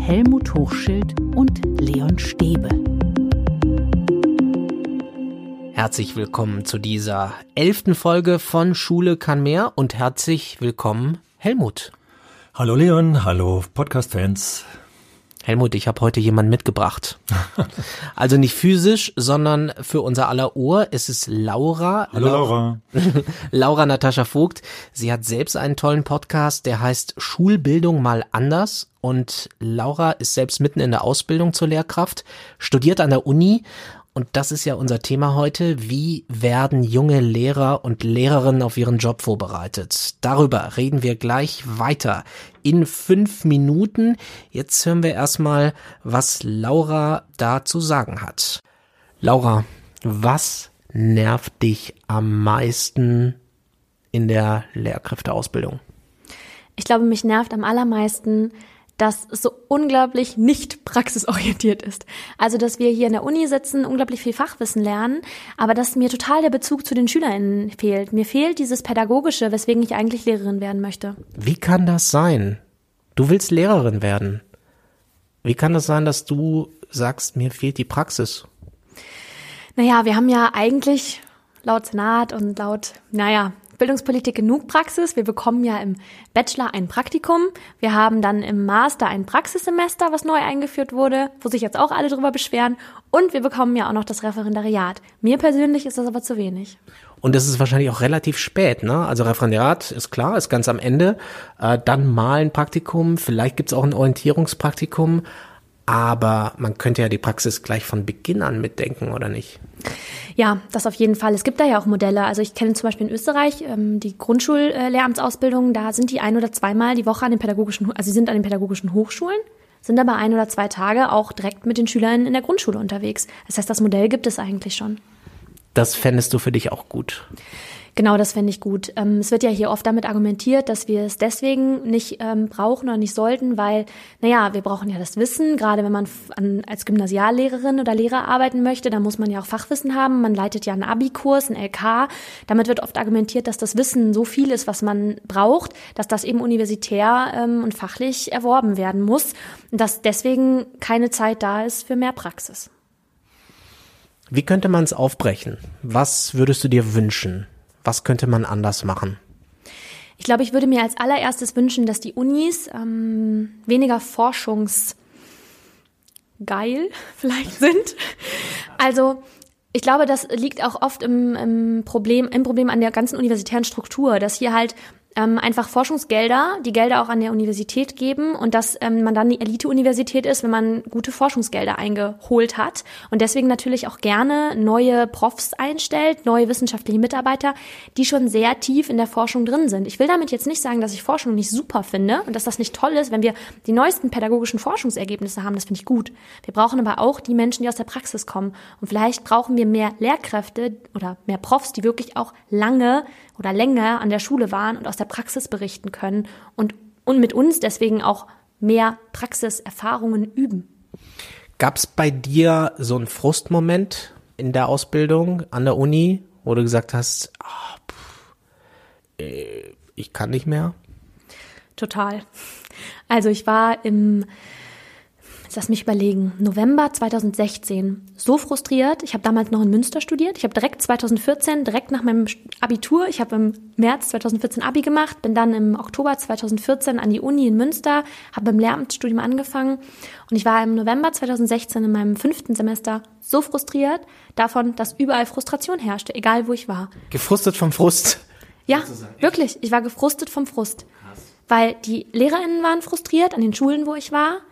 Helmut Hochschild und Leon Stäbe. Herzlich willkommen zu dieser elften Folge von Schule kann mehr und herzlich willkommen Helmut. Hallo Leon, hallo Podcast-Fans. Helmut, ich habe heute jemanden mitgebracht. Also nicht physisch, sondern für unser aller Ohr. Es ist Laura. Hallo Laura. Laura Natascha Vogt. Sie hat selbst einen tollen Podcast, der heißt Schulbildung mal anders. Und Laura ist selbst mitten in der Ausbildung zur Lehrkraft, studiert an der Uni und das ist ja unser Thema heute. Wie werden junge Lehrer und Lehrerinnen auf ihren Job vorbereitet? Darüber reden wir gleich weiter in fünf Minuten. Jetzt hören wir erstmal, was Laura da zu sagen hat. Laura, was nervt dich am meisten in der Lehrkräfteausbildung? Ich glaube, mich nervt am allermeisten, das so unglaublich nicht praxisorientiert ist. Also, dass wir hier in der Uni sitzen, unglaublich viel Fachwissen lernen, aber dass mir total der Bezug zu den SchülerInnen fehlt. Mir fehlt dieses Pädagogische, weswegen ich eigentlich Lehrerin werden möchte. Wie kann das sein? Du willst Lehrerin werden. Wie kann das sein, dass du sagst, mir fehlt die Praxis? Naja, wir haben ja eigentlich laut Senat und laut, naja, Bildungspolitik genug Praxis. Wir bekommen ja im Bachelor ein Praktikum. Wir haben dann im Master ein Praxissemester, was neu eingeführt wurde, wo sich jetzt auch alle drüber beschweren. Und wir bekommen ja auch noch das Referendariat. Mir persönlich ist das aber zu wenig. Und das ist wahrscheinlich auch relativ spät, ne? Also Referendariat ist klar, ist ganz am Ende. Äh, dann mal ein Praktikum, vielleicht gibt's auch ein Orientierungspraktikum. Aber man könnte ja die Praxis gleich von Beginn an mitdenken, oder nicht? Ja, das auf jeden Fall. Es gibt da ja auch Modelle. Also ich kenne zum Beispiel in Österreich ähm, die Grundschullehramtsausbildung. Da sind die ein oder zweimal die Woche an den pädagogischen, also sie sind an den pädagogischen Hochschulen, sind aber ein oder zwei Tage auch direkt mit den Schülern in der Grundschule unterwegs. Das heißt, das Modell gibt es eigentlich schon. Das fändest du für dich auch gut. Genau, das fände ich gut. Ähm, es wird ja hier oft damit argumentiert, dass wir es deswegen nicht ähm, brauchen oder nicht sollten, weil, naja, wir brauchen ja das Wissen. Gerade wenn man an, als Gymnasiallehrerin oder Lehrer arbeiten möchte, dann muss man ja auch Fachwissen haben. Man leitet ja einen Abi-Kurs, einen LK. Damit wird oft argumentiert, dass das Wissen so viel ist, was man braucht, dass das eben universitär ähm, und fachlich erworben werden muss. Und dass deswegen keine Zeit da ist für mehr Praxis. Wie könnte man es aufbrechen? Was würdest du dir wünschen? Was könnte man anders machen? Ich glaube, ich würde mir als allererstes wünschen, dass die Unis ähm, weniger forschungsgeil vielleicht sind. Also ich glaube, das liegt auch oft im, im Problem, im Problem an der ganzen universitären Struktur, dass hier halt ähm, einfach Forschungsgelder, die Gelder auch an der Universität geben und dass ähm, man dann die Elite-Universität ist, wenn man gute Forschungsgelder eingeholt hat und deswegen natürlich auch gerne neue Profs einstellt, neue wissenschaftliche Mitarbeiter, die schon sehr tief in der Forschung drin sind. Ich will damit jetzt nicht sagen, dass ich Forschung nicht super finde und dass das nicht toll ist, wenn wir die neuesten pädagogischen Forschungsergebnisse haben. Das finde ich gut. Wir brauchen aber auch die Menschen, die aus der Praxis kommen und vielleicht brauchen wir mehr Lehrkräfte oder mehr Profs, die wirklich auch lange oder länger an der Schule waren und aus der Praxis berichten können und, und mit uns deswegen auch mehr Praxiserfahrungen üben. Gab es bei dir so einen Frustmoment in der Ausbildung an der Uni, wo du gesagt hast, oh, pff, äh, ich kann nicht mehr? Total. Also ich war im Jetzt lass mich überlegen. November 2016. So frustriert. Ich habe damals noch in Münster studiert. Ich habe direkt 2014, direkt nach meinem Abitur, ich habe im März 2014 Abi gemacht, bin dann im Oktober 2014 an die Uni in Münster, habe beim Lehramtsstudium angefangen und ich war im November 2016 in meinem fünften Semester so frustriert davon, dass überall Frustration herrschte, egal wo ich war. Gefrustet vom Frust. Ja, wirklich. Ich war gefrustet vom Frust. Weil die LehrerInnen waren frustriert an den Schulen, wo ich war.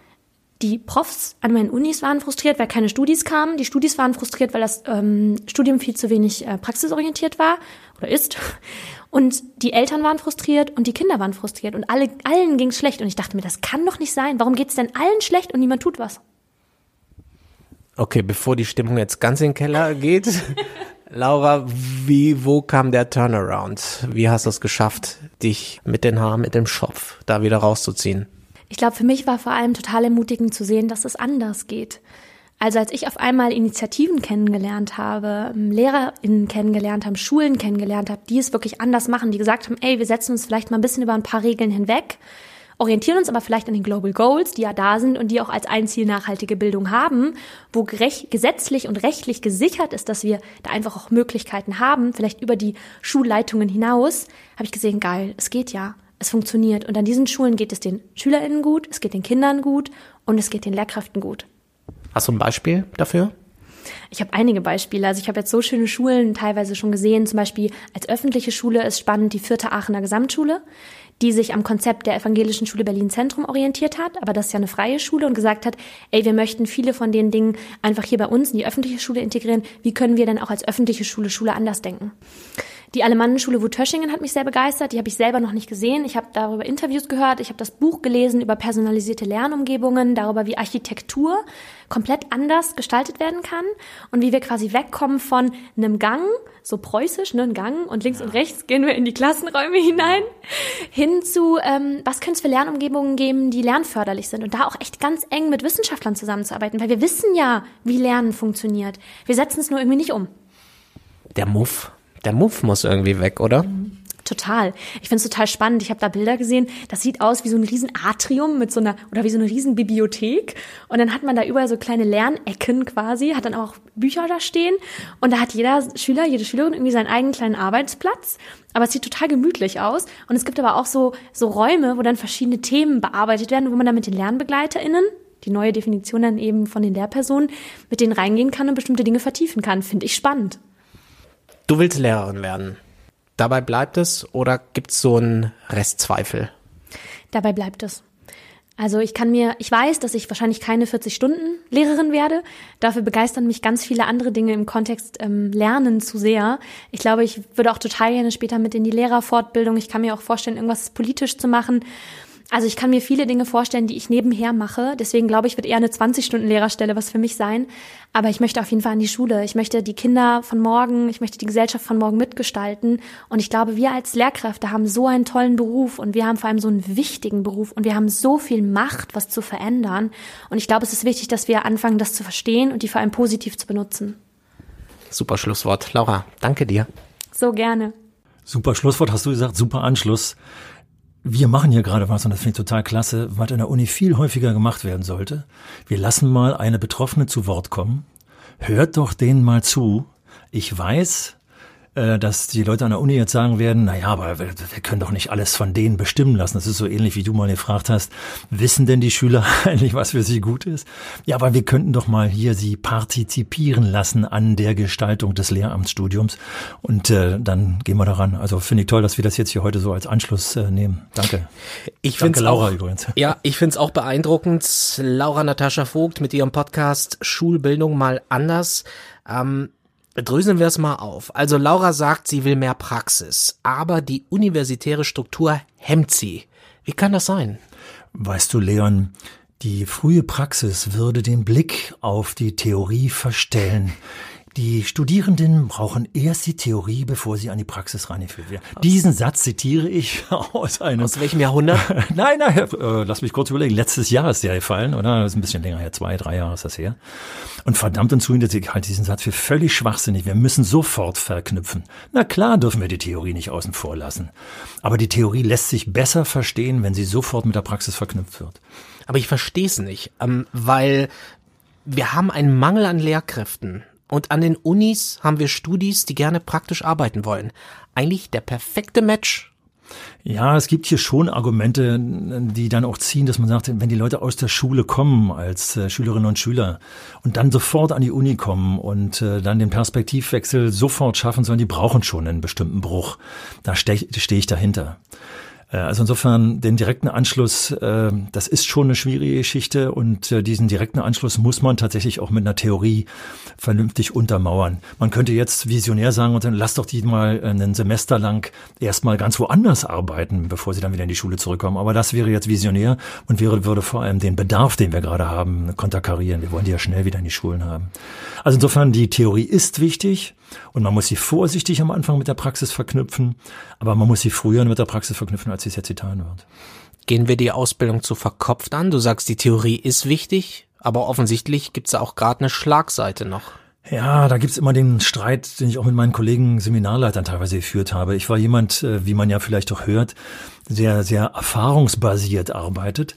Die Profs an meinen Unis waren frustriert, weil keine Studis kamen. Die Studis waren frustriert, weil das ähm, Studium viel zu wenig äh, praxisorientiert war oder ist. Und die Eltern waren frustriert und die Kinder waren frustriert und alle, allen ging es schlecht. Und ich dachte mir, das kann doch nicht sein. Warum geht es denn allen schlecht und niemand tut was? Okay, bevor die Stimmung jetzt ganz in den Keller geht, Laura, wie, wo kam der Turnaround? Wie hast du es geschafft, dich mit den Haaren, mit dem Schopf da wieder rauszuziehen? Ich glaube, für mich war vor allem total ermutigend zu sehen, dass es anders geht. Also als ich auf einmal Initiativen kennengelernt habe, ähm, LehrerInnen kennengelernt haben, Schulen kennengelernt habe, die es wirklich anders machen, die gesagt haben, ey, wir setzen uns vielleicht mal ein bisschen über ein paar Regeln hinweg orientieren uns aber vielleicht an den Global Goals, die ja da sind und die auch als ein Ziel nachhaltige Bildung haben, wo gesetzlich und rechtlich gesichert ist, dass wir da einfach auch Möglichkeiten haben, vielleicht über die Schulleitungen hinaus, habe ich gesehen, geil, es geht ja. Es funktioniert. Und an diesen Schulen geht es den SchülerInnen gut, es geht den Kindern gut und es geht den Lehrkräften gut. Hast du ein Beispiel dafür? Ich habe einige Beispiele. Also ich habe jetzt so schöne Schulen teilweise schon gesehen. Zum Beispiel als öffentliche Schule ist spannend die vierte Aachener Gesamtschule, die sich am Konzept der Evangelischen Schule Berlin Zentrum orientiert hat. Aber das ist ja eine freie Schule und gesagt hat, ey, wir möchten viele von den Dingen einfach hier bei uns in die öffentliche Schule integrieren. Wie können wir denn auch als öffentliche Schule Schule anders denken? Die Alemannenschule Wutöschingen hat mich sehr begeistert. Die habe ich selber noch nicht gesehen. Ich habe darüber Interviews gehört. Ich habe das Buch gelesen über personalisierte Lernumgebungen, darüber, wie Architektur komplett anders gestaltet werden kann und wie wir quasi wegkommen von einem Gang, so preußisch, ne, ein Gang und links und rechts gehen wir in die Klassenräume hinein, hin zu, ähm, was könnte es für Lernumgebungen geben, die lernförderlich sind und da auch echt ganz eng mit Wissenschaftlern zusammenzuarbeiten, weil wir wissen ja, wie Lernen funktioniert. Wir setzen es nur irgendwie nicht um. Der Muff der Muff muss irgendwie weg, oder? Total. Ich finde es total spannend. Ich habe da Bilder gesehen. Das sieht aus wie so ein riesen Atrium mit so einer oder wie so eine riesen Bibliothek. Und dann hat man da überall so kleine Lernecken quasi, hat dann auch Bücher da stehen. Und da hat jeder Schüler, jede Schülerin irgendwie seinen eigenen kleinen Arbeitsplatz. Aber es sieht total gemütlich aus. Und es gibt aber auch so so Räume, wo dann verschiedene Themen bearbeitet werden, wo man dann mit den LernbegleiterInnen die neue Definition dann eben von den Lehrpersonen, mit denen reingehen kann und bestimmte Dinge vertiefen kann. Finde ich spannend. Du willst Lehrerin werden. Dabei bleibt es oder gibt es so einen Restzweifel? Dabei bleibt es. Also ich kann mir, ich weiß, dass ich wahrscheinlich keine 40 Stunden Lehrerin werde. Dafür begeistern mich ganz viele andere Dinge im Kontext ähm, Lernen zu sehr. Ich glaube, ich würde auch total gerne später mit in die Lehrerfortbildung. Ich kann mir auch vorstellen, irgendwas politisch zu machen. Also ich kann mir viele Dinge vorstellen, die ich nebenher mache. Deswegen glaube ich, wird eher eine 20-Stunden-Lehrerstelle was für mich sein. Aber ich möchte auf jeden Fall an die Schule. Ich möchte die Kinder von morgen, ich möchte die Gesellschaft von morgen mitgestalten. Und ich glaube, wir als Lehrkräfte haben so einen tollen Beruf und wir haben vor allem so einen wichtigen Beruf und wir haben so viel Macht, was zu verändern. Und ich glaube, es ist wichtig, dass wir anfangen, das zu verstehen und die vor allem positiv zu benutzen. Super Schlusswort. Laura, danke dir. So gerne. Super Schlusswort hast du gesagt, super Anschluss. Wir machen hier gerade was und das finde ich total klasse, was in der Uni viel häufiger gemacht werden sollte. Wir lassen mal eine Betroffene zu Wort kommen. Hört doch denen mal zu. Ich weiß, dass die Leute an der Uni jetzt sagen werden, na ja, aber wir, wir, können doch nicht alles von denen bestimmen lassen. Das ist so ähnlich, wie du mal gefragt hast, wissen denn die Schüler eigentlich, was für sie gut ist? Ja, aber wir könnten doch mal hier sie partizipieren lassen an der Gestaltung des Lehramtsstudiums. Und äh, dann gehen wir daran. Also finde ich toll, dass wir das jetzt hier heute so als Anschluss äh, nehmen. Danke. Ich finde Laura auch, übrigens. Ja, ich finde es auch beeindruckend. Laura Natascha Vogt mit ihrem Podcast Schulbildung mal anders. Ähm, Dröseln wir es mal auf. Also Laura sagt, sie will mehr Praxis, aber die universitäre Struktur hemmt sie. Wie kann das sein? Weißt du, Leon, die frühe Praxis würde den Blick auf die Theorie verstellen. Die Studierenden brauchen erst die Theorie, bevor sie an die Praxis reingeführt werden. Aus Diesen Satz zitiere ich aus einem. Aus welchem Jahrhundert? nein, nein, äh, lass mich kurz überlegen. Letztes Jahr ist der gefallen, oder? Das ist ein bisschen länger her, zwei, drei Jahre ist das her. Und verdammt und zu ich halte diesen Satz für völlig schwachsinnig. Wir müssen sofort verknüpfen. Na klar dürfen wir die Theorie nicht außen vor lassen. Aber die Theorie lässt sich besser verstehen, wenn sie sofort mit der Praxis verknüpft wird. Aber ich verstehe es nicht, ähm, weil wir haben einen Mangel an Lehrkräften. Und an den Unis haben wir Studis, die gerne praktisch arbeiten wollen. Eigentlich der perfekte Match. Ja, es gibt hier schon Argumente, die dann auch ziehen, dass man sagt, wenn die Leute aus der Schule kommen als äh, Schülerinnen und Schüler und dann sofort an die Uni kommen und äh, dann den Perspektivwechsel sofort schaffen sollen, die brauchen schon einen bestimmten Bruch. Da stehe steh ich dahinter. Äh, also insofern den direkten Anschluss, äh, das ist schon eine schwierige Geschichte und äh, diesen direkten Anschluss muss man tatsächlich auch mit einer Theorie vernünftig untermauern. Man könnte jetzt visionär sagen, und dann lass doch die mal ein Semester lang erstmal ganz woanders arbeiten, bevor sie dann wieder in die Schule zurückkommen. Aber das wäre jetzt visionär und wäre, würde vor allem den Bedarf, den wir gerade haben, konterkarieren. Wir wollen die ja schnell wieder in die Schulen haben. Also insofern, die Theorie ist wichtig. Und man muss sie vorsichtig am Anfang mit der Praxis verknüpfen, aber man muss sie früher mit der Praxis verknüpfen, als sie es jetzt getan wird. Gehen wir die Ausbildung zu verkopft an? Du sagst, die Theorie ist wichtig, aber offensichtlich gibt es auch gerade eine Schlagseite noch. Ja, da gibt's immer den Streit, den ich auch mit meinen Kollegen Seminarleitern teilweise geführt habe. Ich war jemand, äh, wie man ja vielleicht auch hört, sehr, sehr erfahrungsbasiert arbeitet.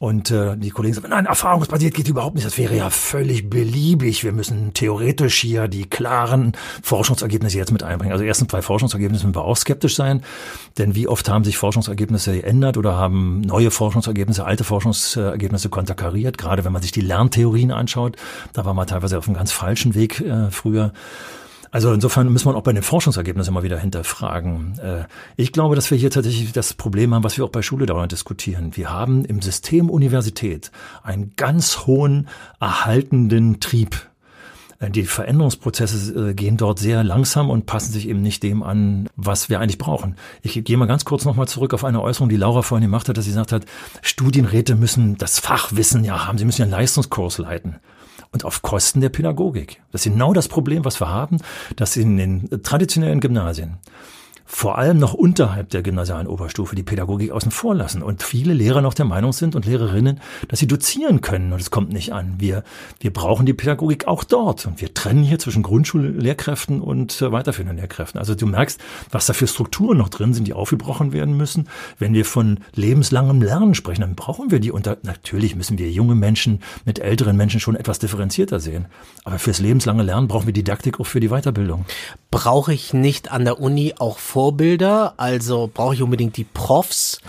Und äh, die Kollegen sagen, nein, erfahrungsbasiert geht überhaupt nicht. Das wäre ja völlig beliebig. Wir müssen theoretisch hier die klaren Forschungsergebnisse jetzt mit einbringen. Also erstens bei Forschungsergebnissen müssen wir auch skeptisch sein. Denn wie oft haben sich Forschungsergebnisse geändert oder haben neue Forschungsergebnisse, alte Forschungsergebnisse konterkariert? Gerade wenn man sich die Lerntheorien anschaut, da war man teilweise auf einem ganz falschen Weg äh, früher. Also insofern muss man auch bei den Forschungsergebnissen immer wieder hinterfragen. Äh, ich glaube, dass wir hier tatsächlich das Problem haben, was wir auch bei Schule dauernd diskutieren. Wir haben im System Universität einen ganz hohen erhaltenden Trieb. Äh, die Veränderungsprozesse äh, gehen dort sehr langsam und passen sich eben nicht dem an, was wir eigentlich brauchen. Ich gehe mal ganz kurz nochmal zurück auf eine Äußerung, die Laura vorhin gemacht hat, dass sie gesagt hat, Studienräte müssen das Fachwissen ja haben, sie müssen ja einen Leistungskurs leiten und auf Kosten der Pädagogik. Das ist genau das Problem, was wir haben, dass in den traditionellen Gymnasien vor allem noch unterhalb der gymnasialen Oberstufe die Pädagogik außen vor lassen und viele Lehrer noch der Meinung sind und Lehrerinnen, dass sie dozieren können und es kommt nicht an. Wir, wir brauchen die Pädagogik auch dort und wir trennen hier zwischen Grundschullehrkräften und äh, weiterführenden Lehrkräften. Also du merkst, was da für Strukturen noch drin sind, die aufgebrochen werden müssen. Wenn wir von lebenslangem Lernen sprechen, dann brauchen wir die unter, natürlich müssen wir junge Menschen mit älteren Menschen schon etwas differenzierter sehen. Aber fürs lebenslange Lernen brauchen wir Didaktik auch für die Weiterbildung. Brauche ich nicht an der Uni auch Vorbilder, also brauche ich unbedingt die Profs,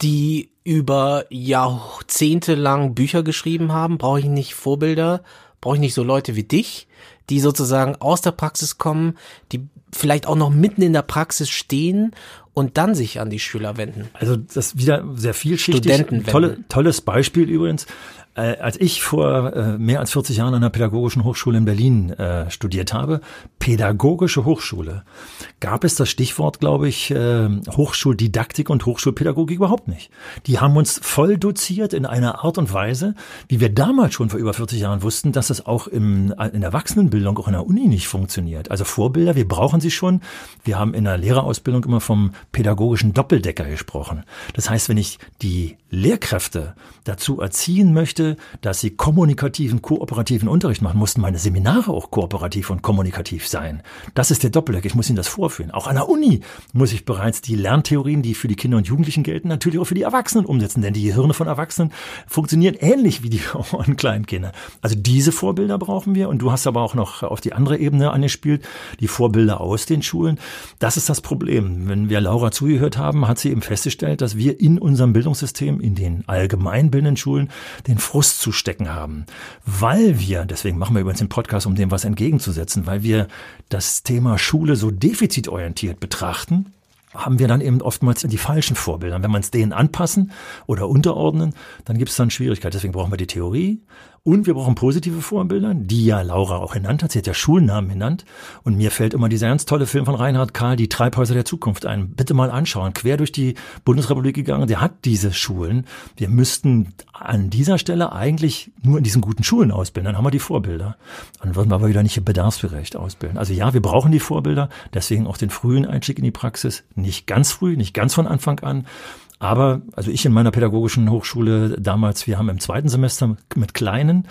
die über Jahrzehnte lang Bücher geschrieben haben, brauche ich nicht Vorbilder, brauche ich nicht so Leute wie dich, die sozusagen aus der Praxis kommen, die vielleicht auch noch mitten in der Praxis stehen und dann sich an die Schüler wenden. Also das ist wieder sehr vielschichtig. Studenten Tolle, tolles Beispiel übrigens. Äh, als ich vor äh, mehr als 40 Jahren an der Pädagogischen Hochschule in Berlin äh, studiert habe, Pädagogische Hochschule, gab es das Stichwort, glaube ich, äh, Hochschuldidaktik und Hochschulpädagogik überhaupt nicht. Die haben uns voll doziert in einer Art und Weise, wie wir damals schon vor über 40 Jahren wussten, dass es auch im, in der Erwachsenenbildung, auch in der Uni nicht funktioniert. Also Vorbilder, wir brauchen sie schon. Wir haben in der Lehrerausbildung immer vom pädagogischen Doppeldecker gesprochen. Das heißt, wenn ich die Lehrkräfte dazu erziehen möchte, möchte, dass sie kommunikativen, kooperativen Unterricht machen, mussten meine Seminare auch kooperativ und kommunikativ sein. Das ist der Doppeldeck. Ich muss Ihnen das vorführen. Auch an der Uni muss ich bereits die Lerntheorien, die für die Kinder und Jugendlichen gelten, natürlich auch für die Erwachsenen umsetzen. Denn die Gehirne von Erwachsenen funktionieren ähnlich wie die von kleinen Kindern. Also diese Vorbilder brauchen wir. Und du hast aber auch noch auf die andere Ebene angespielt, die Vorbilder aus den Schulen. Das ist das Problem. Wenn wir Laura zugehört haben, hat sie eben festgestellt, dass wir in unserem Bildungssystem, in den allgemeinbildenden Schulen, den Frust zu stecken haben, weil wir, deswegen machen wir übrigens den Podcast, um dem was entgegenzusetzen, weil wir das Thema Schule so defizitorientiert betrachten, haben wir dann eben oftmals die falschen Vorbilder. Wenn wir es denen anpassen oder unterordnen, dann gibt es dann Schwierigkeiten. Deswegen brauchen wir die Theorie, und wir brauchen positive Vorbilder, die ja Laura auch genannt hat. Sie hat ja Schulnamen genannt. Und mir fällt immer dieser ganz tolle Film von Reinhard Karl, Die Treibhäuser der Zukunft ein. Bitte mal anschauen. Quer durch die Bundesrepublik gegangen. Der hat diese Schulen. Wir müssten an dieser Stelle eigentlich nur in diesen guten Schulen ausbilden. Dann haben wir die Vorbilder. Dann würden wir aber wieder nicht bedarfsgerecht ausbilden. Also ja, wir brauchen die Vorbilder. Deswegen auch den frühen Einstieg in die Praxis. Nicht ganz früh, nicht ganz von Anfang an. Aber, also ich in meiner pädagogischen Hochschule damals, wir haben im zweiten Semester mit kleinen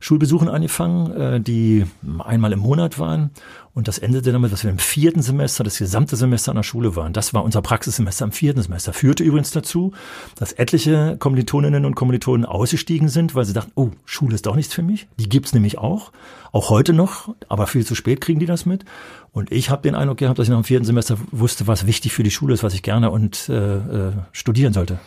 Schulbesuchen angefangen, äh, die einmal im Monat waren. Und das endete damit, dass wir im vierten Semester, das gesamte Semester an der Schule waren. Das war unser Praxissemester im vierten Semester. Führte übrigens dazu, dass etliche Kommilitoninnen und Kommilitonen ausgestiegen sind, weil sie dachten, oh, Schule ist doch nichts für mich. Die gibt's nämlich auch. Auch heute noch, aber viel zu spät kriegen die das mit. Und ich habe den Eindruck gehabt, dass ich nach dem vierten Semester wusste, was wichtig für die Schule ist, was ich gerne und äh, äh, studieren sollte.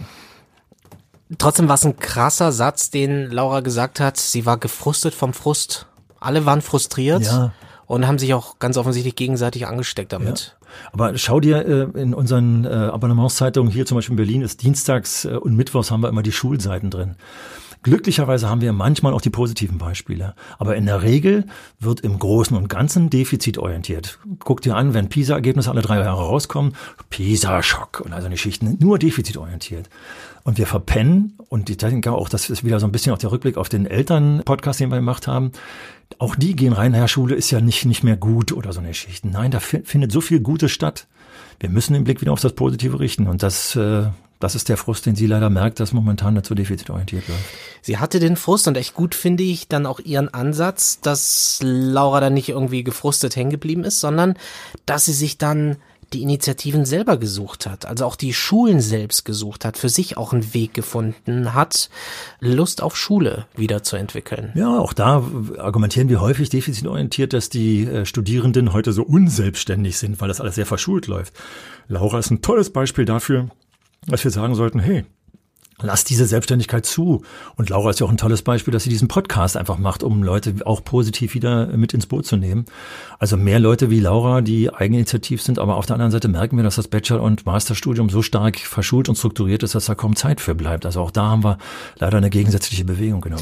Trotzdem war es ein krasser Satz, den Laura gesagt hat. Sie war gefrustet vom Frust. Alle waren frustriert ja. und haben sich auch ganz offensichtlich gegenseitig angesteckt damit. Ja. Aber schau dir äh, in unseren äh, Abonnementszeitungen hier zum Beispiel in Berlin ist dienstags äh, und mittwochs haben wir immer die Schulseiten drin. Glücklicherweise haben wir manchmal auch die positiven Beispiele. Aber in der Regel wird im Großen und Ganzen defizitorientiert. Guck dir an, wenn PISA-Ergebnisse alle drei Jahre rauskommen, PISA-Schock und also eine Schichten, nur defizitorientiert. Und wir verpennen, und ich denke auch, das ist wieder so ein bisschen auch der Rückblick auf den Eltern-Podcast, den wir gemacht haben. Auch die gehen rein, naja, Schule ist ja nicht, nicht mehr gut oder so eine Schichten. Nein, da findet so viel Gutes statt. Wir müssen den Blick wieder auf das Positive richten und das, äh, Das ist der Frust, den sie leider merkt, dass momentan so defizitorientiert läuft. Sie hatte den Frust und echt gut finde ich dann auch ihren Ansatz, dass Laura dann nicht irgendwie gefrustet hängen geblieben ist, sondern dass sie sich dann die Initiativen selber gesucht hat, also auch die Schulen selbst gesucht hat, für sich auch einen Weg gefunden hat, Lust auf Schule wiederzuentwickeln. Ja, auch da argumentieren wir häufig defizitorientiert, dass die äh, Studierenden heute so unselbstständig sind, weil das alles sehr verschult läuft. Laura ist ein tolles Beispiel dafür, dass wir sagen sollten, hey, Lass diese Selbstständigkeit zu. Und Laura ist ja auch ein tolles Beispiel, dass sie diesen Podcast einfach macht, um Leute auch positiv wieder mit ins Boot zu nehmen. Also mehr Leute wie Laura, die eigeninitiativ sind, aber auf der anderen Seite merken wir, dass das Bachelor- und Masterstudium so stark verschult und strukturiert ist, dass da kaum Zeit für bleibt. Also auch da haben wir leider eine gegensätzliche Bewegung. Genau.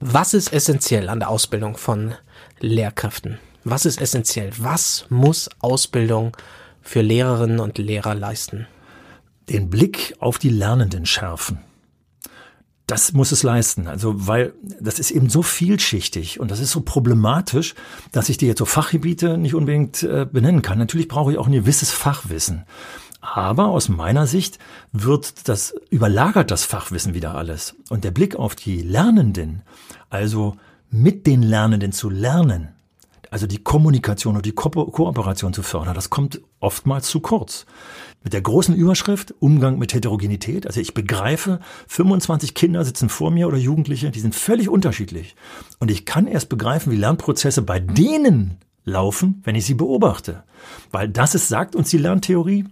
Was ist essentiell an der Ausbildung von Lehrkräften? Was ist essentiell? Was muss Ausbildung für Lehrerinnen und Lehrer leisten? Den Blick auf die Lernenden schärfen das muss es leisten. Also, weil das ist eben so vielschichtig und das ist so problematisch, dass ich dir jetzt so Fachgebiete nicht unbedingt äh, benennen kann. Natürlich brauche ich auch ein gewisses Fachwissen. Aber aus meiner Sicht wird das, überlagert das Fachwissen wieder alles. Und der Blick auf die Lernenden, also mit den Lernenden zu lernen, also die Kommunikation und die Ko Kooperation zu fördern, das kommt oftmals zu kurz mit der großen Überschrift Umgang mit Heterogenität. Also ich begreife, 25 Kinder sitzen vor mir oder Jugendliche, die sind völlig unterschiedlich. Und ich kann erst begreifen, wie Lernprozesse bei denen laufen, wenn ich sie beobachte. Weil das ist, sagt uns die Lerntheorie,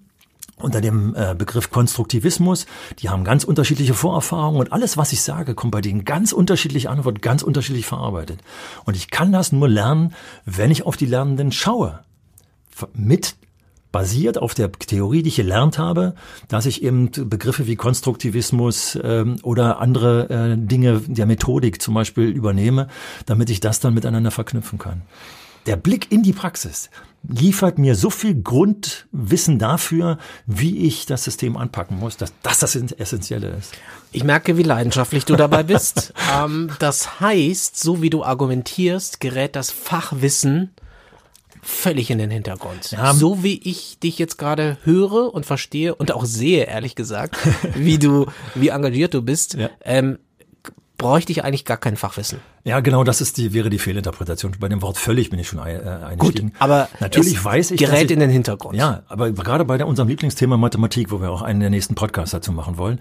unter dem äh, Begriff Konstruktivismus. Die haben ganz unterschiedliche Vorerfahrungen und alles, was ich sage, kommt bei denen ganz unterschiedlich an und wird ganz unterschiedlich verarbeitet. Und ich kann das nur lernen, wenn ich auf die Lernenden schaue. Mit basiert auf der Theorie, die ich gelernt habe, dass ich eben Begriffe wie Konstruktivismus ähm, oder andere äh, Dinge der Methodik zum Beispiel übernehme, damit ich das dann miteinander verknüpfen kann. Der Blick in die Praxis liefert mir so viel Grundwissen dafür, wie ich das System anpacken muss, dass das das Essentielle ist. Ich merke, wie leidenschaftlich du dabei bist. ähm, das heißt, so wie du argumentierst, gerät das Fachwissen völlig in den Hintergrund. Ja. So wie ich dich jetzt gerade höre und verstehe und auch sehe, ehrlich gesagt, wie du, wie engagiert du bist, ja. ähm, bräuchte ich eigentlich gar kein Fachwissen. Ja, genau, das ist die, wäre die Fehlinterpretation. Bei dem Wort völlig bin ich schon ein, äh, eingestiegen. Gut, aber natürlich weiß ich, gerät ich, in den Hintergrund. Ja, aber gerade bei der, unserem Lieblingsthema Mathematik, wo wir auch einen der nächsten Podcasts dazu machen wollen,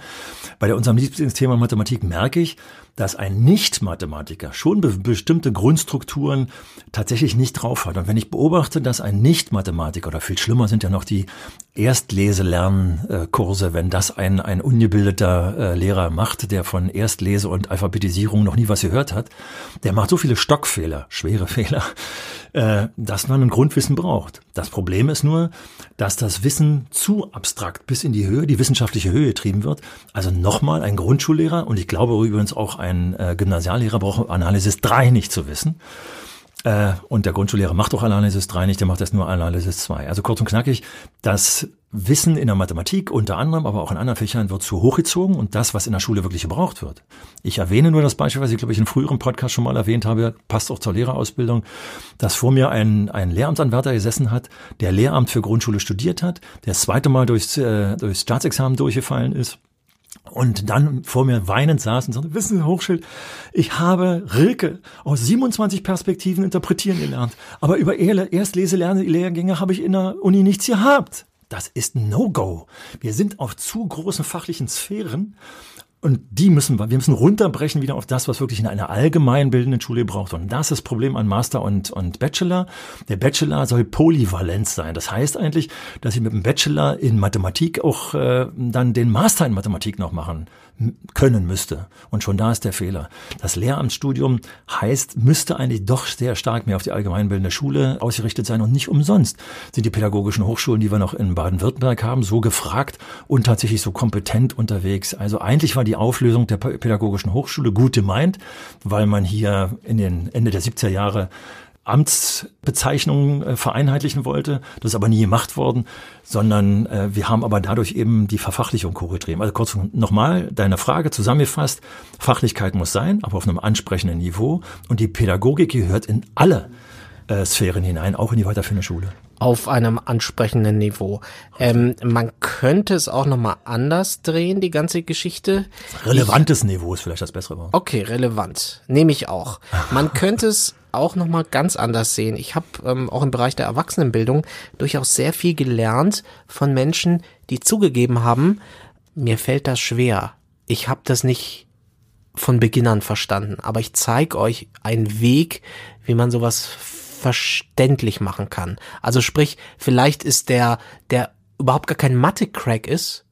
bei der, unserem Lieblingsthema Mathematik merke ich, dass ein Nicht-Mathematiker schon be bestimmte Grundstrukturen tatsächlich nicht drauf hat. Und wenn ich beobachte, dass ein Nicht-Mathematiker oder viel schlimmer sind ja noch die Erstlese-Lernkurse, wenn das ein, ein ungebildeter äh, Lehrer macht, der von Erstlese und Alphabetisierung noch nie was gehört hat, der macht so viele Stockfehler, schwere Fehler, äh, dass man ein Grundwissen braucht. Das Problem ist nur, dass das Wissen zu abstrakt bis in die Höhe, die wissenschaftliche Höhe getrieben wird. Also nochmal ein Grundschullehrer und ich glaube übrigens auch ein äh, Gymnasiallehrer braucht Analysis 3 nicht zu wissen. Äh, und der Grundschullehrer macht auch Analysis 3 nicht, der macht das nur Analysis 2. Also kurz und knackig, das Wissen in der Mathematik unter anderem, aber auch in anderen Fächern wird zu hochgezogen und das, was in der Schule wirklich gebraucht wird. Ich erwähne nur das Beispiel, was ich glaube ich in früheren Podcast schon mal erwähnt habe, passt auch zur Lehrerausbildung, dass vor mir ein, ein Lehramtsanwärter gesessen hat, der Lehramt für Grundschule studiert hat, der das zweite Mal durchs, äh, durchs Staatsexamen durchgefallen ist und dann vor mir weinend saß und sagte, wissen Sie, Hochschild, ich habe Rilke aus 27 Perspektiven interpretieren gelernt, aber über Erstlese-Lehrgänge habe ich in der Uni nichts gehabt. Das ist No-Go. Wir sind auf zu großen fachlichen Sphären und die müssen wir, wir müssen runterbrechen wieder auf das, was wirklich in einer allgemeinbildenden Schule braucht. Und das ist das Problem an Master und, und Bachelor. Der Bachelor soll polyvalent sein. Das heißt eigentlich, dass ich mit dem Bachelor in Mathematik auch äh, dann den Master in Mathematik noch machen können müsste. Und schon da ist der Fehler. Das Lehramtsstudium heißt, müsste eigentlich doch sehr stark mehr auf die allgemeinbildende Schule ausgerichtet sein. Und nicht umsonst sind die pädagogischen Hochschulen, die wir noch in Baden-Württemberg haben, so gefragt und tatsächlich so kompetent unterwegs. Also eigentlich war die Auflösung der pädagogischen Hochschule gut gemeint, weil man hier in den Ende der 70er Jahre Amtsbezeichnungen äh, vereinheitlichen wollte. Das ist aber nie gemacht worden, sondern äh, wir haben aber dadurch eben die Verfachlichung korrigiert. Also kurz nochmal deine Frage zusammengefasst. Fachlichkeit muss sein, aber auf einem ansprechenden Niveau. Und die Pädagogik gehört in alle äh, Sphären hinein, auch in die weiterführende Schule. Auf einem ansprechenden Niveau. Ähm, man könnte es auch nochmal anders drehen, die ganze Geschichte. Relevantes ich, Niveau ist vielleicht das bessere Wort. Okay, relevant. Nehme ich auch. Man könnte es auch nochmal ganz anders sehen. Ich habe ähm, auch im Bereich der Erwachsenenbildung durchaus sehr viel gelernt von Menschen, die zugegeben haben, mir fällt das schwer. Ich habe das nicht von Beginn an verstanden, aber ich zeige euch einen Weg, wie man sowas verständlich machen kann. Also sprich, vielleicht ist der, der überhaupt gar kein Mathe-Crack ist,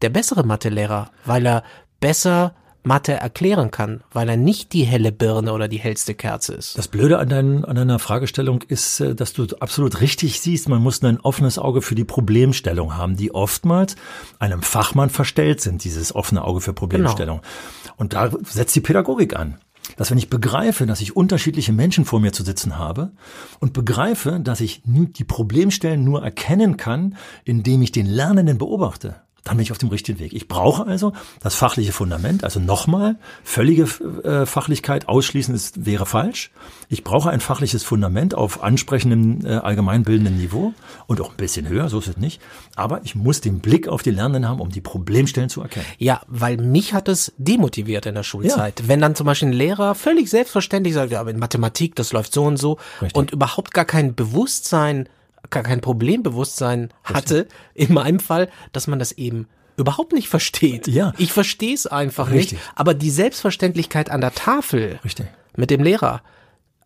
der bessere Mathelehrer, weil er besser Mathe erklären kann, weil er nicht die helle Birne oder die hellste Kerze ist. Das Blöde an, dein, an deiner Fragestellung ist, äh, dass du absolut richtig siehst, man muss ein offenes Auge für die Problemstellung haben, die oftmals einem Fachmann verstellt sind, dieses offene Auge für Problemstellung. Genau. Und da setzt die Pädagogik an dass wenn ich begreife, dass ich unterschiedliche Menschen vor mir zu sitzen habe und begreife, dass ich die Problemstellen nur erkennen kann, indem ich den Lernenden beobachte, dann bin ich auf dem richtigen Weg. Ich brauche also das fachliche Fundament, also nochmal, völlige äh, Fachlichkeit ausschließen ist, wäre falsch. Ich brauche ein fachliches Fundament auf ansprechendem, äh, allgemeinbildenden Niveau und auch ein bisschen höher, so ist es nicht. Aber ich muss den Blick auf die Lernenden haben, um die Problemstellen zu erkennen. Ja, weil mich hat es demotiviert in der Schulzeit. Ja. Wenn dann zum Beispiel ein Lehrer völlig selbstverständlich sagt, ja, aber in Mathematik, das läuft so und so Richtig. und überhaupt gar kein Bewusstsein gar kein Problembewusstsein hatte, in meinem Fall, dass man das eben überhaupt nicht versteht. Ja. Ich verstehe es einfach Richtig. nicht. Aber die Selbstverständlichkeit an der Tafel Richtig. mit dem Lehrer,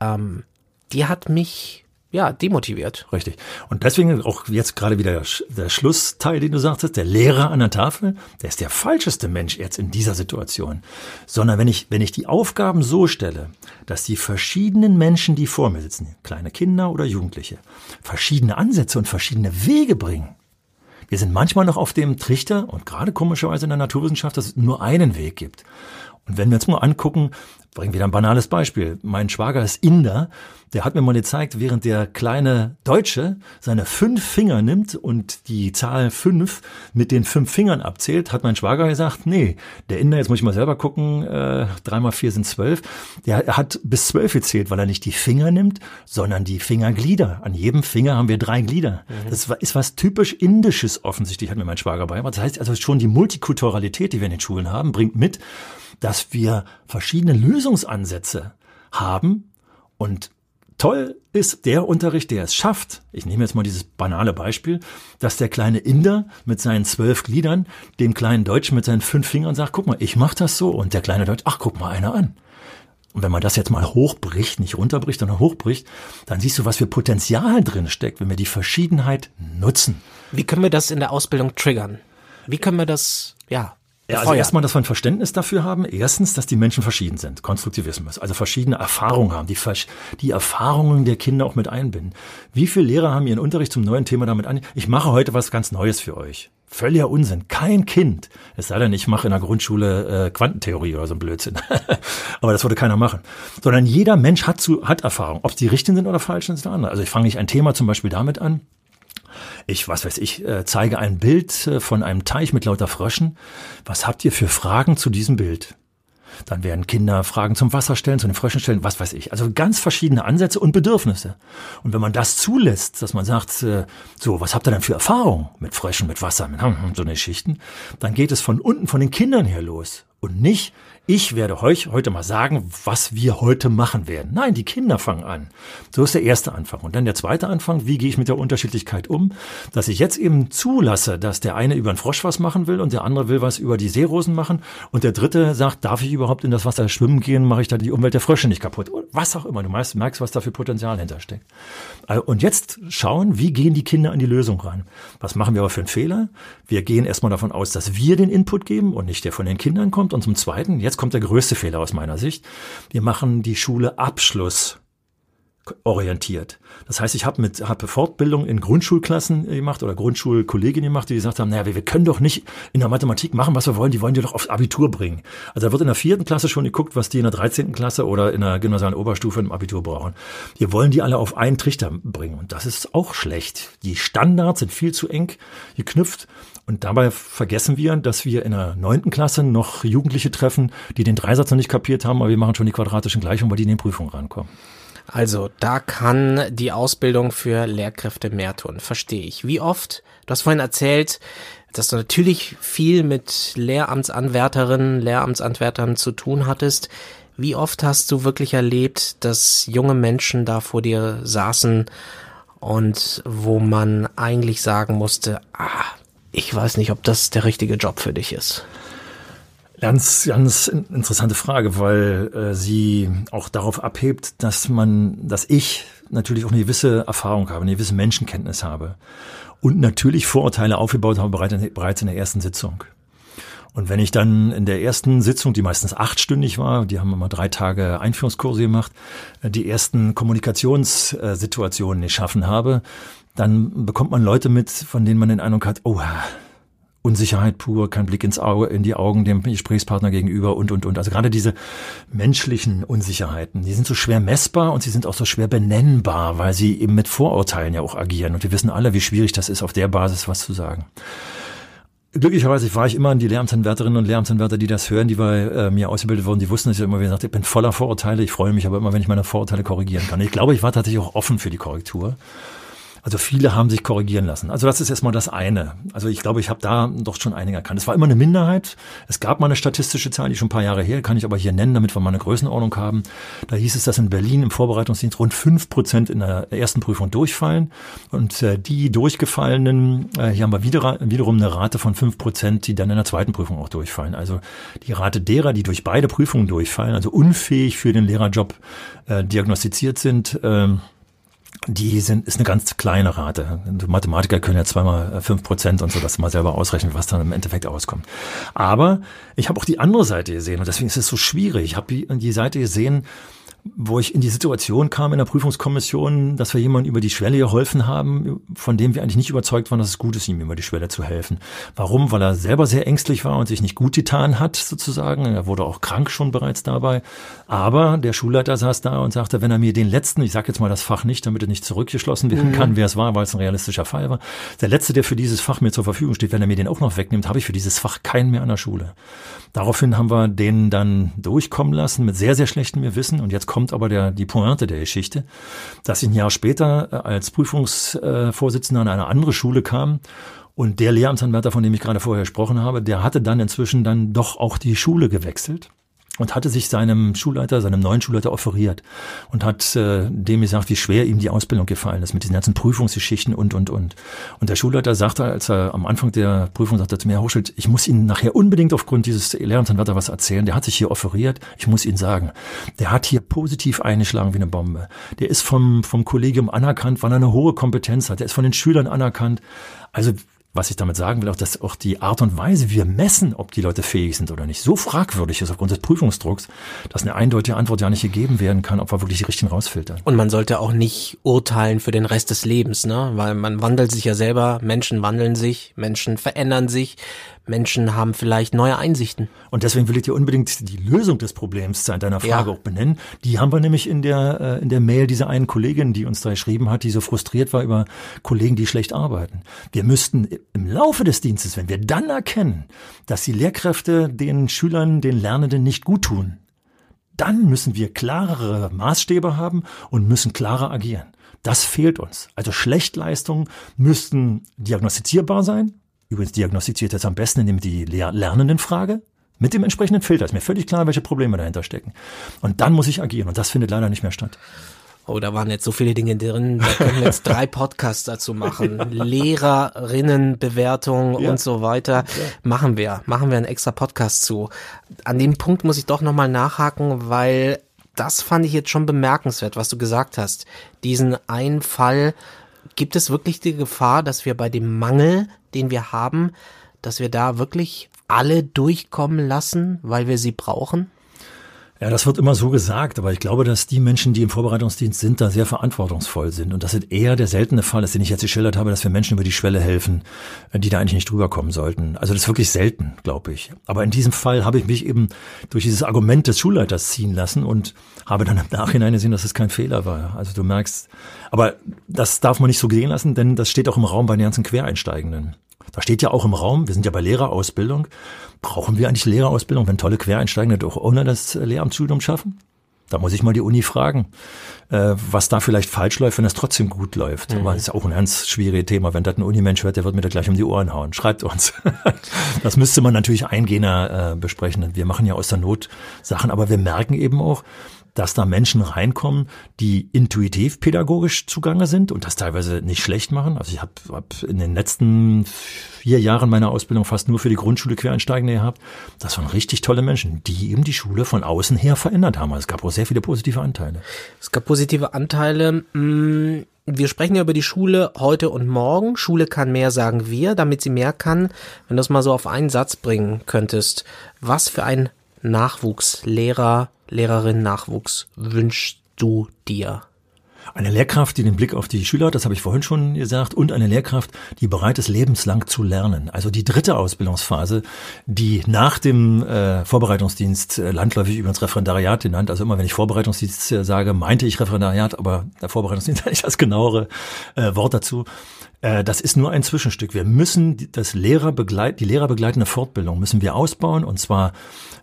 ähm, die hat mich ja, demotiviert. Richtig. Und deswegen auch jetzt gerade wieder der Schlussteil, den du sagtest, der Lehrer an der Tafel, der ist der falscheste Mensch jetzt in dieser Situation. Sondern wenn ich, wenn ich die Aufgaben so stelle, dass die verschiedenen Menschen, die vor mir sitzen, kleine Kinder oder Jugendliche, verschiedene Ansätze und verschiedene Wege bringen. Wir sind manchmal noch auf dem Trichter und gerade komischerweise in der Naturwissenschaft, dass es nur einen Weg gibt. Und wenn wir uns mal angucken, bringen wieder ein banales Beispiel. Mein Schwager ist Inder, der hat mir mal gezeigt, während der kleine Deutsche seine fünf Finger nimmt und die Zahl fünf mit den fünf Fingern abzählt, hat mein Schwager gesagt, nee, der Inder, jetzt muss ich mal selber gucken, äh, drei mal vier sind zwölf, der hat bis zwölf gezählt, weil er nicht die Finger nimmt, sondern die Fingerglieder. An jedem Finger haben wir drei Glieder. Mhm. Das ist was typisch Indisches offensichtlich, hat mir mein Schwager beigebracht. Das heißt also schon die Multikulturalität, die wir in den Schulen haben, bringt mit, dass wir verschiedene Lösungsansätze haben und toll ist der Unterricht, der es schafft, ich nehme jetzt mal dieses banale Beispiel, dass der kleine Inder mit seinen zwölf Gliedern dem kleinen Deutschen mit seinen fünf Fingern sagt, guck mal, ich mach das so und der kleine Deutsch, ach, guck mal einer an. Und wenn man das jetzt mal hochbricht, nicht runterbricht, sondern hochbricht, dann siehst du, was für Potenzial drin steckt, wenn wir die Verschiedenheit nutzen. Wie können wir das in der Ausbildung triggern? Wie können wir das, ja, ja, also erstmal, dass wir ein Verständnis dafür haben. Erstens, dass die Menschen verschieden sind. Konstruktivismus. Also verschiedene Erfahrungen haben. Die, die Erfahrungen der Kinder auch mit einbinden. Wie viele Lehrer haben ihren Unterricht zum neuen Thema damit an? Ich mache heute was ganz Neues für euch. Völliger Unsinn. Kein Kind. Es sei denn, ich mache in der Grundschule äh, Quantentheorie oder so ein Blödsinn. Aber das würde keiner machen. Sondern jeder Mensch hat, zu, hat Erfahrung. Ob die richtigen sind oder falsch, ist eine andere. Also ich fange nicht ein Thema zum Beispiel damit an ich, was weiß ich, äh, zeige ein Bild äh, von einem Teich mit lauter Fröschen. Was habt ihr für Fragen zu diesem Bild? Dann werden Kinder Fragen zum Wasser stellen, zu den Fröschen stellen, was weiß ich. Also ganz verschiedene Ansätze und Bedürfnisse. Und wenn man das zulässt, dass man sagt, äh, so, was habt ihr denn für Erfahrung mit Fröschen, mit Wasser, mit so eine Schichten, dann geht es von unten, von den Kindern her los und nicht ich werde euch heute mal sagen, was wir heute machen werden. Nein, die Kinder fangen an. So ist der erste Anfang. Und dann der zweite Anfang, wie gehe ich mit der Unterschiedlichkeit um? Dass ich jetzt eben zulasse, dass der eine über einen Frosch was machen will und der andere will was über die Seerosen machen und der dritte sagt, darf ich überhaupt in das Wasser schwimmen gehen, mache ich da die Umwelt der Frösche nicht kaputt. Was auch immer. Du merkst, was da für Potenzial hintersteckt. Äh, und jetzt schauen, wie gehen die Kinder an die Lösung ran? Was machen wir aber für einen Fehler? Wir gehen erstmal davon aus, dass wir den Input geben und nicht der von den Kindern kommt. Und zum Zweiten, jetzt kommt der größte Fehler aus meiner Sicht. Wir machen die Schule Abschluss orientiert. Das heißt, ich habe mit habe Fortbildung in Grundschulklassen gemacht oder Grundschulkolleginnen gemacht, die gesagt haben, naja, wir, wir können doch nicht in der Mathematik machen, was wir wollen, die wollen die doch aufs Abitur bringen. Also da wird in der vierten Klasse schon geguckt, was die in der dreizehnten Klasse oder in der gymnasialen Oberstufe im Abitur brauchen. Wir wollen die alle auf einen Trichter bringen und das ist auch schlecht. Die Standards sind viel zu eng geknüpft und dabei vergessen wir, dass wir in der neunten Klasse noch Jugendliche treffen, die den Dreisatz noch nicht kapiert haben, aber wir machen schon die quadratischen Gleichungen, weil die in den Prüfungen rankommen. Also, da kann die Ausbildung für Lehrkräfte mehr tun, verstehe ich. Wie oft, du hast vorhin erzählt, dass du natürlich viel mit Lehramtsanwärterinnen, Lehramtsanwärtern zu tun hattest. Wie oft hast du wirklich erlebt, dass junge Menschen da vor dir saßen und wo man eigentlich sagen musste, ah, ich weiß nicht, ob das der richtige Job für dich ist? Ganz, ganz interessante Frage, weil äh, sie auch darauf abhebt, dass man, dass ich natürlich auch eine gewisse Erfahrung habe, eine gewisse Menschenkenntnis habe und natürlich Vorurteile aufgebaut habe bereits in der ersten Sitzung. Und wenn ich dann in der ersten Sitzung, die meistens achtstündig war, die haben immer drei Tage Einführungskurse gemacht, äh, die ersten Kommunikationssituationen geschaffen habe, dann bekommt man Leute mit, von denen man den Eindruck hat, oh, Unsicherheit pur, kein Blick ins Auge, in die Augen dem Gesprächspartner gegenüber und, und, und. Also gerade diese menschlichen Unsicherheiten, die sind so schwer messbar und sie sind auch so schwer benennbar, weil sie eben mit Vorurteilen ja auch agieren. Und wir wissen alle, wie schwierig das ist, auf der Basis was zu sagen. Glücklicherweise war ich immer an die Lehramtsanwärterinnen und Lehramtsanwärter, die das hören, die bei äh, mir ausgebildet wurden, die wussten, dass ich immer wieder sagte, ich bin voller Vorurteile, ich freue mich aber immer, wenn ich meine Vorurteile korrigieren kann. Ich glaube, ich war tatsächlich auch offen für die Korrektur. Also viele haben sich korrigieren lassen. Also das ist erstmal das eine. Also ich glaube, ich habe da doch schon einige erkannt. Es war immer eine Minderheit. Es gab mal eine statistische Zahl, die schon ein paar Jahre her, kann ich aber hier nennen, damit wir mal eine Größenordnung haben. Da hieß es, dass in Berlin im Vorbereitungsdienst rund fünf Prozent in der ersten Prüfung durchfallen. Und äh, die durchgefallenen, äh, hier haben wir wieder, wiederum eine Rate von fünf Prozent, die dann in der zweiten Prüfung auch durchfallen. Also die Rate derer, die durch beide Prüfungen durchfallen, also unfähig für den Lehrerjob äh, diagnostiziert sind, äh, die sind, ist eine ganz kleine Rate. Mathematiker können ja zweimal fünf Prozent und so, dass man selber ausrechnen, was dann im Endeffekt auskommt. Aber ich habe auch die andere Seite gesehen und deswegen ist es so schwierig. Ich habe die, die Seite gesehen, wo ich in die Situation kam in der Prüfungskommission, dass wir jemandem über die Schwelle geholfen haben, von dem wir eigentlich nicht überzeugt waren, dass es gut ist, ihm über die Schwelle zu helfen. Warum? Weil er selber sehr ängstlich war und sich nicht gut getan hat, sozusagen. Er wurde auch krank schon bereits dabei. Aber der Schulleiter saß da und sagte, wenn er mir den letzten, ich sage jetzt mal das Fach nicht, damit er nicht zurückgeschlossen werden kann, mhm. wer es war, weil es ein realistischer Fall war, der letzte, der für dieses Fach mir zur Verfügung steht, wenn er mir den auch noch wegnimmt, habe ich für dieses Fach keinen mehr an der Schule. Daraufhin haben wir den dann durchkommen lassen mit sehr, sehr schlechtem Wissen. Und jetzt kommt aber der, die Pointe der Geschichte, dass ich ein Jahr später äh, als Prüfungsvorsitzender an eine andere Schule kam und der Lehramtsanwärter, von dem ich gerade vorher gesprochen habe, der hatte dann inzwischen dann doch auch die Schule gewechselt und hatte sich seinem Schulleiter, seinem neuen Schulleiter offeriert und hat äh, dem gesagt, wie schwer ihm die Ausbildung gefallen ist mit diesen ganzen Prüfungsgeschichten und, und, und. Und der Schulleiter sagte, als er am Anfang der Prüfung sagte zu mir, Herr Hochschild, ich muss Ihnen nachher unbedingt aufgrund dieses Lehramtsanwärter was erzählen. Der hat sich hier offeriert. Ich muss Ihnen sagen, der hat hier positiv eingeschlagen wie eine Bombe. Der ist vom, vom Kollegium anerkannt, weil er eine hohe Kompetenz hat. Der ist von den Schülern anerkannt. Also was ich damit sagen will, auch, dass auch die Art und Weise, wie wir messen, ob die Leute fähig sind oder nicht, so fragwürdig ist aufgrund des Prüfungsdrucks, dass eine eindeutige Antwort ja nicht gegeben werden kann, ob wir wirklich die richtigen rausfiltern. Und man sollte auch nicht urteilen für den Rest des Lebens, ne? Weil man wandelt sich ja selber, Menschen wandeln sich, Menschen verändern sich, Menschen haben vielleicht neue Einsichten. Und deswegen will ich dir unbedingt die Lösung des Problems in deiner Frage ja. auch benennen. Die haben wir nämlich in der, äh, in der Mail dieser einen Kollegin, die uns da geschrieben hat, die so frustriert war über Kollegen, die schlecht arbeiten. Wir müssten im Laufe des Dienstes, wenn wir dann erkennen, dass die Lehrkräfte den Schülern, den Lernenden nicht gut tun, dann müssen wir klarere Maßstäbe haben und müssen klarer agieren. Das fehlt uns. Also Schlechtleistungen müssten diagnostizierbar sein, Übrigens diagnostiziert er es am besten, indem die Lernenden frage, mit dem entsprechenden Filter. Ist mir völlig klar, welche Probleme dahinter stecken. Und dann muss ich agieren. Und das findet leider nicht mehr statt. Oh, da waren jetzt so viele Dinge drin. Da können jetzt drei Podcasts dazu machen. Lehrerinnenbewertung ja. und so weiter. Ja. Machen wir. Machen wir einen extra Podcast zu. An dem Punkt muss ich doch nochmal nachhaken, weil das fand ich jetzt schon bemerkenswert, was du gesagt hast. Diesen einen Fall, gibt es wirklich die Gefahr, dass wir bei dem Mangel, den wir haben, dass wir da wirklich alle durchkommen lassen, weil wir sie brauchen? Ja, das wird immer so gesagt, aber ich glaube, dass die Menschen, die im Vorbereitungsdienst sind, da sehr verantwortungsvoll sind. Und das ist eher der seltene Fall, dass den ich jetzt geschildert habe, dass wir Menschen über die Schwelle helfen, die da eigentlich nicht drüber kommen sollten. Also das ist wirklich selten, glaube ich. Aber in diesem Fall habe ich mich eben durch dieses Argument des Schulleiters ziehen lassen und habe dann im Nachhinein gesehen, dass es kein Fehler war. Also du merkst, aber das darf man nicht so gehen lassen, denn das steht auch im Raum bei den ganzen Quereinsteigenden. Da steht ja auch im Raum, wir sind ja bei Lehrerausbildung, brauchen wir eigentlich Lehrerausbildung, wenn tolle Quereinsteigende doch ohne das Lehramtsstudium schaffen? Da muss ich mal die Uni fragen, äh, was da vielleicht falsch läuft, wenn es trotzdem gut läuft. Mhm. Aber das ist auch ein ganz schwieriges Thema. Wenn das ein Unimensch hört, der wird mir da gleich um die Ohren hauen. Schreibt uns. das müsste man natürlich eingehender äh, besprechen. Wir machen ja aus der Not Sachen, aber wir merken eben auch, dass da Menschen reinkommen, die intuitiv pädagogisch zugange sind und das teilweise nicht schlecht machen. Also ich habe hab in den letzten vier Jahren meiner Ausbildung fast nur für die Grundschule Quereinsteigende gehabt. Das waren richtig tolle Menschen, die eben die Schule von außen her verändert haben. Also es gab auch sehr viele positive Anteile. Es gab positive Anteile. Mm, wir sprechen ja über die Schule heute und morgen. Schule kann mehr, sagen wir, damit sie mehr kann. Wenn du es mal so auf einen Satz bringen könntest, was für ein Nachwuchslehrer Lehrerin Nachwuchs wünschst du dir? Eine Lehrkraft, die den Blick auf die Schüler hat, das habe ich vorhin schon gesagt, und eine Lehrkraft, die bereit ist, lebenslang zu lernen. Also die dritte Ausbildungsphase, die nach dem äh, Vorbereitungsdienst, äh, landläufig übrigens Referendariat genannt, also immer wenn ich Vorbereitungsdienst äh, sage, meinte ich Referendariat, aber der Vorbereitungsdienst ist das genauere äh, Wort dazu. Äh, das ist nur ein Zwischenstück. Wir müssen das Lehrerbegleit, die lehrerbegleitende Fortbildung müssen wir ausbauen und zwar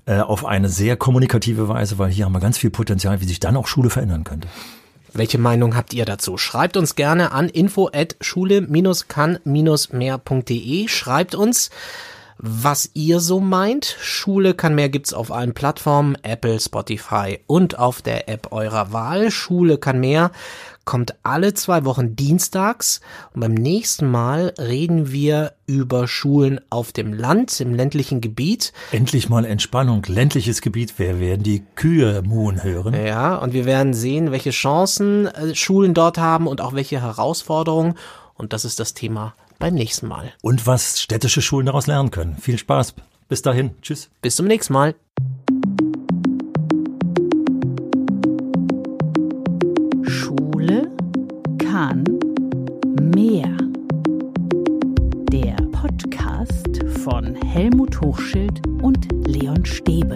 äh, auf eine sehr kommunikative Weise, weil hier haben wir ganz viel Potenzial, wie sich dann auch Schule verändern könnte. Welche Meinung habt ihr dazu? Schreibt uns gerne an info at schule-kann-mehr.de. Schreibt uns, was ihr so meint. Schule kann mehr gibt's auf allen Plattformen, Apple, Spotify und auf der App eurer Wahl. Schule kann mehr kommt alle zwei Wochen dienstags und beim nächsten Mal reden wir über Schulen auf dem Land, im ländlichen Gebiet. Endlich mal Entspannung, ländliches Gebiet, wir werden die Kühe muhen hören. Ja, und wir werden sehen, welche Chancen äh, Schulen dort haben und auch welche Herausforderungen und das ist das Thema beim nächsten Mal. Und was städtische Schulen daraus lernen können. Viel Spaß. Bis dahin. Tschüss. Bis zum nächsten Mal. Kahn mehr. Der Podcast von Helmut Hochschild und Leon Stäbe.